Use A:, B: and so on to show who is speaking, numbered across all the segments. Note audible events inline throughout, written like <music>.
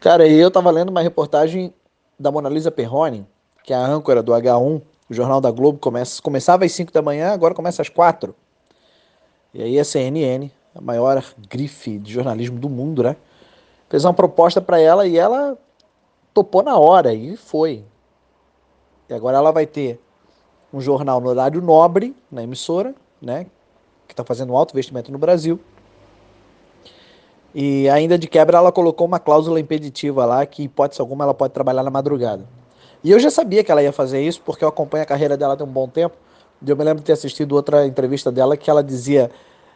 A: Cara, eu tava lendo uma reportagem da Mona Lisa Perrone, que é a âncora do H1, o Jornal da Globo, começa, começava às 5 da manhã, agora começa às 4. E aí a CNN, a maior grife de jornalismo do mundo, né? Fez uma proposta para ela e ela topou na hora e foi. E agora ela vai ter um jornal no horário nobre, na emissora, né? Que está fazendo alto investimento no Brasil. E ainda de quebra ela colocou uma cláusula impeditiva lá que, hipótese alguma, ela pode trabalhar na madrugada. E eu já sabia que ela ia fazer isso, porque eu acompanho a carreira dela tem um bom tempo. Eu me lembro de ter assistido outra entrevista dela que ela dizia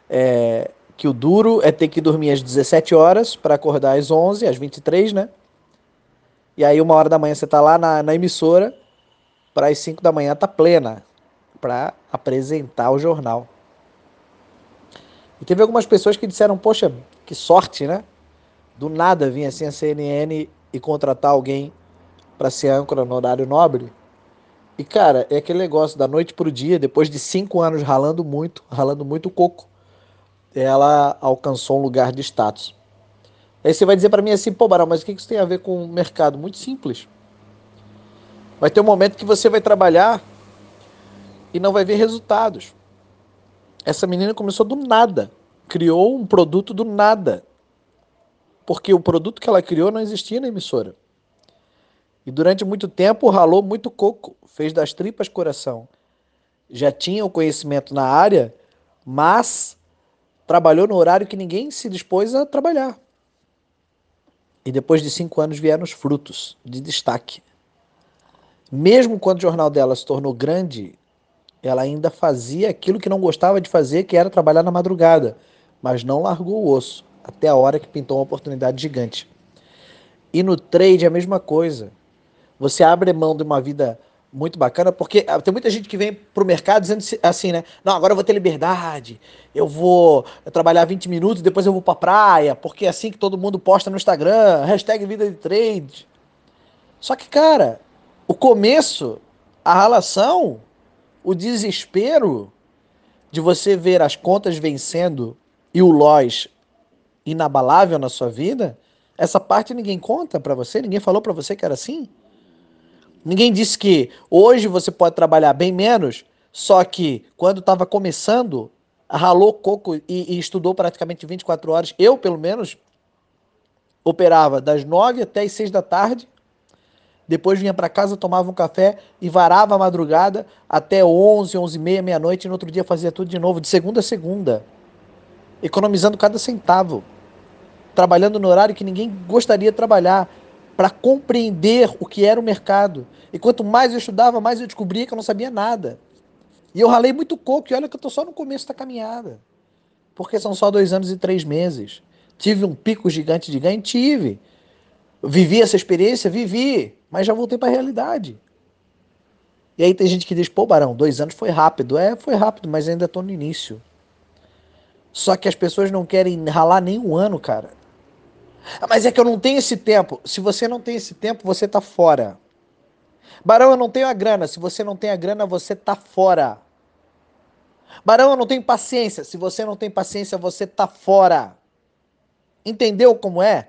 A: é, que o duro é ter que dormir às 17 horas para acordar às 11, às 23, né? E aí, uma hora da manhã, você tá lá na, na emissora, para as 5 da manhã tá plena, para apresentar o jornal. E teve algumas pessoas que disseram, poxa, que sorte, né? Do nada vinha assim a CNN e contratar alguém para ser âncora no horário nobre. E cara, é aquele negócio da noite pro dia, depois de cinco anos ralando muito, ralando muito coco, ela alcançou um lugar de status. Aí você vai dizer para mim assim, pô, Barão, mas o que isso tem a ver com o mercado? Muito simples. Vai ter um momento que você vai trabalhar e não vai ver resultados. Essa menina começou do nada, criou um produto do nada. Porque o produto que ela criou não existia na emissora. E durante muito tempo ralou muito coco, fez das tripas coração. Já tinha o conhecimento na área, mas trabalhou no horário que ninguém se dispôs a trabalhar. E depois de cinco anos vieram os frutos de destaque. Mesmo quando o jornal dela se tornou grande, ela ainda fazia aquilo que não gostava de fazer, que era trabalhar na madrugada, mas não largou o osso, até a hora que pintou uma oportunidade gigante. E no trade é a mesma coisa. Você abre mão de uma vida muito bacana, porque ah, tem muita gente que vem para o mercado dizendo assim, né? Não, agora eu vou ter liberdade, eu vou trabalhar 20 minutos, depois eu vou para praia, porque é assim que todo mundo posta no Instagram, hashtag vida de trade. Só que, cara, o começo, a relação, o desespero de você ver as contas vencendo e o loss inabalável na sua vida, essa parte ninguém conta para você, ninguém falou para você que era assim. Ninguém disse que hoje você pode trabalhar bem menos, só que quando estava começando, ralou coco e, e, estudou praticamente 24 horas. Eu, pelo menos, operava das 9 até as 6 da tarde. Depois vinha para casa, tomava um café e varava a madrugada até 11, 11 e meia, meia-noite. E no outro dia fazia tudo de novo, de segunda a segunda. Economizando cada centavo. Trabalhando no horário que ninguém gostaria de trabalhar para compreender o que era o mercado. E quanto mais eu estudava, mais eu descobria que eu não sabia nada. E eu ralei muito coco, e olha que eu estou só no começo da caminhada. Porque são só dois anos e três meses. Tive um pico gigante de ganho? Tive. Vivi essa experiência? Vivi. Mas já voltei para a realidade. E aí tem gente que diz, pô, Barão, dois anos foi rápido. É, foi rápido, mas ainda estou no início. Só que as pessoas não querem ralar nem um ano, cara. Ah, mas é que eu não tenho esse tempo. Se você não tem esse tempo, você tá fora. Barão, eu não tenho a grana. Se você não tem a grana, você tá fora. Barão, eu não tenho paciência. Se você não tem paciência, você tá fora. Entendeu como é?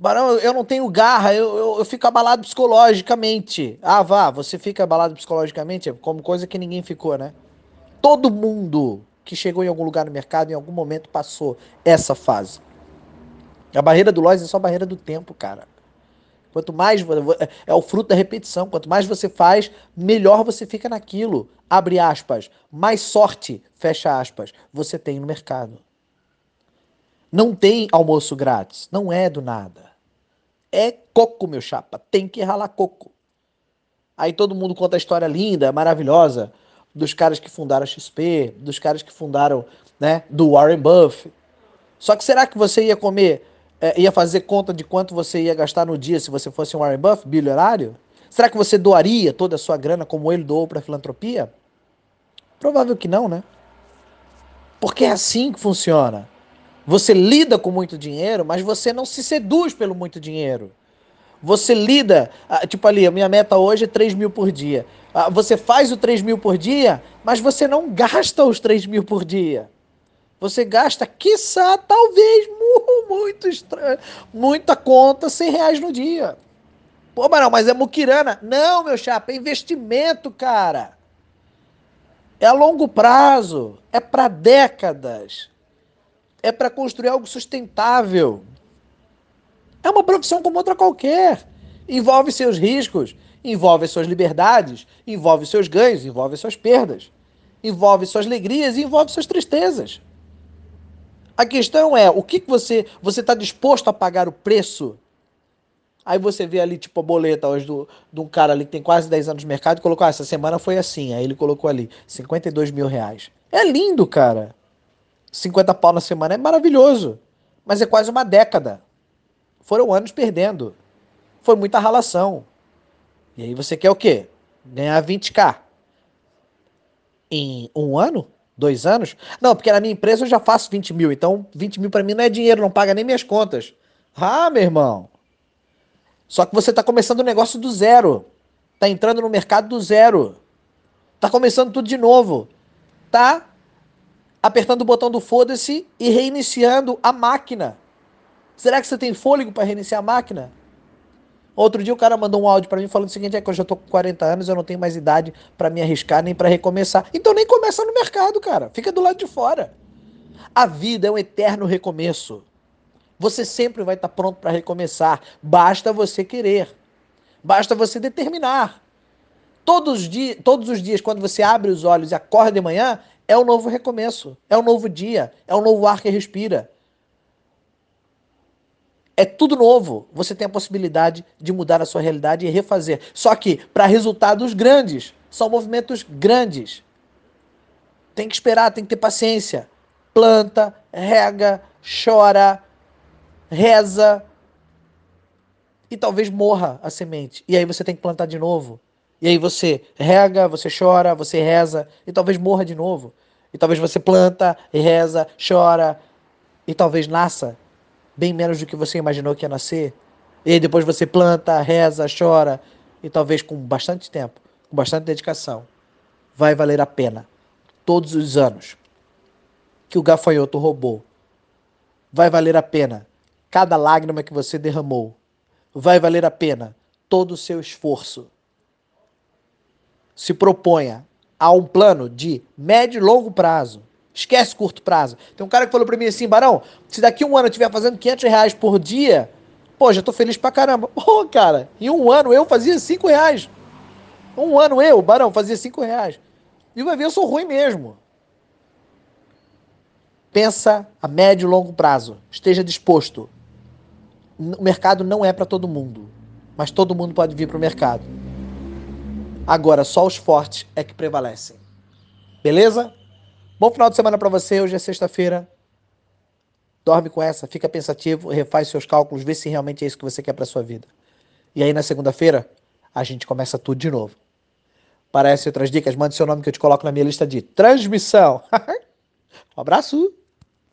A: Barão, eu não tenho garra, eu, eu, eu, fico abalado psicologicamente. Ah, vá, você fica abalado psicologicamente, como coisa que ninguém ficou, né? Todo mundo que chegou em algum lugar no mercado, em algum momento passou essa fase. A barreira do loss é só a barreira do tempo, cara. Quanto mais é o fruto da repetição, quanto mais você faz, melhor você fica naquilo. Abre aspas, mais sorte, fecha aspas, você tem no mercado. Não tem almoço grátis, não é do nada. É coco, meu chapa, tem que ralar coco. Aí todo mundo conta a história linda, maravilhosa dos caras que fundaram a XP, dos caras que fundaram, né, do Warren Buffett. Só que será que você ia comer, é, ia fazer conta de quanto você ia gastar no dia se você fosse um Warren Buffett, bilionário? Será que você doaria toda a sua grana como ele doou para a filantropia? Provável que não, né? Porque é assim que funciona. Você lida com muito dinheiro, mas você não se seduz pelo muito dinheiro. Você lida, ah, tipo ali, a minha meta hoje é 3 mil por dia. Ah, você faz o 3 mil por dia, mas você não gasta os 3 mil por dia. Você gasta, quiçá, talvez, muito estranho, muita conta, 100 reais no dia. Pô, Barão, mas é muquirana. Não, meu chapa, é investimento, cara. É a longo prazo, é para décadas. É para construir algo sustentável. É uma profissão como outra qualquer. Envolve seus riscos, envolve suas liberdades, envolve seus ganhos, envolve suas perdas, envolve suas alegrias e envolve suas tristezas. A questão é, o que, você você está disposto a pagar o preço? Aí você vê ali, tipo, a boleta hoje do, de um cara ali que tem quase 10 anos no mercado e colocou, ah, essa semana foi assim. Aí ele colocou ali, 52 mil reais. É lindo, cara. 50 pau na semana é maravilhoso. Mas é quase uma década. Foram anos perdendo. Foi muita ralação. E aí você quer o quê? Ganhar 20k. Em um ano? Dois anos? Não, porque na minha empresa eu já faço 20 mil, então 20 mil para mim não é dinheiro, não paga nem minhas contas. Ah, meu irmão. Só que você está começando o negócio do zero. Tá entrando no mercado do zero. Tá começando tudo de novo. Tá apertando o botão do foda-se e reiniciando a máquina. Será que você tem fôlego para reiniciar a máquina? Outro dia o cara mandou um áudio para mim falando o seguinte: é que eu já tô com 40 anos, eu não tenho mais idade para me arriscar nem para recomeçar. Então nem começa no mercado, cara. Fica do lado de fora. A vida é um eterno recomeço. Você sempre vai estar tá pronto para recomeçar. Basta você querer. Basta você determinar. Todos os, dias, todos os dias, quando você abre os olhos e acorda de manhã, é um novo recomeço. É um novo dia. É um novo ar que respira é tudo novo. Você tem a possibilidade de mudar a sua realidade e refazer. Só que para resultados grandes, são movimentos grandes. Tem que esperar, tem que ter paciência. Planta, rega, chora, reza e talvez morra a semente. E aí você tem que plantar de novo. E aí você rega, você chora, você reza e talvez morra de novo. E talvez você planta, reza, chora e talvez nasça bem menos do que você imaginou que ia nascer. E aí depois você planta, reza, chora, e talvez com bastante tempo, com bastante dedicação, vai valer a pena. Todos os anos que o gafanhoto roubou, vai valer a pena cada lágrima que você derramou. Vai valer a pena todo o seu esforço. Se proponha a um plano de médio e longo prazo Esquece curto prazo. Tem um cara que falou pra mim assim, Barão, se daqui um ano eu estiver fazendo 500 reais por dia, pô, já tô feliz pra caramba. <laughs> Pô, cara, em um ano eu fazia 5 reais. Um ano eu, Barão, fazia 5 reais. E vai ver, eu sou ruim mesmo. Pensa a médio e longo prazo. Esteja disposto. O mercado não é para todo mundo, mas todo mundo pode vir para o mercado. Agora, só os fortes é que prevalecem. Beleza? Bom final de semana para você. Hoje é sexta-feira. Dorme com essa, fica pensativo, refaz seus cálculos, vê se realmente é isso que você quer para sua vida. E aí na segunda-feira a gente começa tudo de novo. Essas outras dicas, mande seu nome que eu te coloco na minha lista de transmissão. <laughs> um abraço.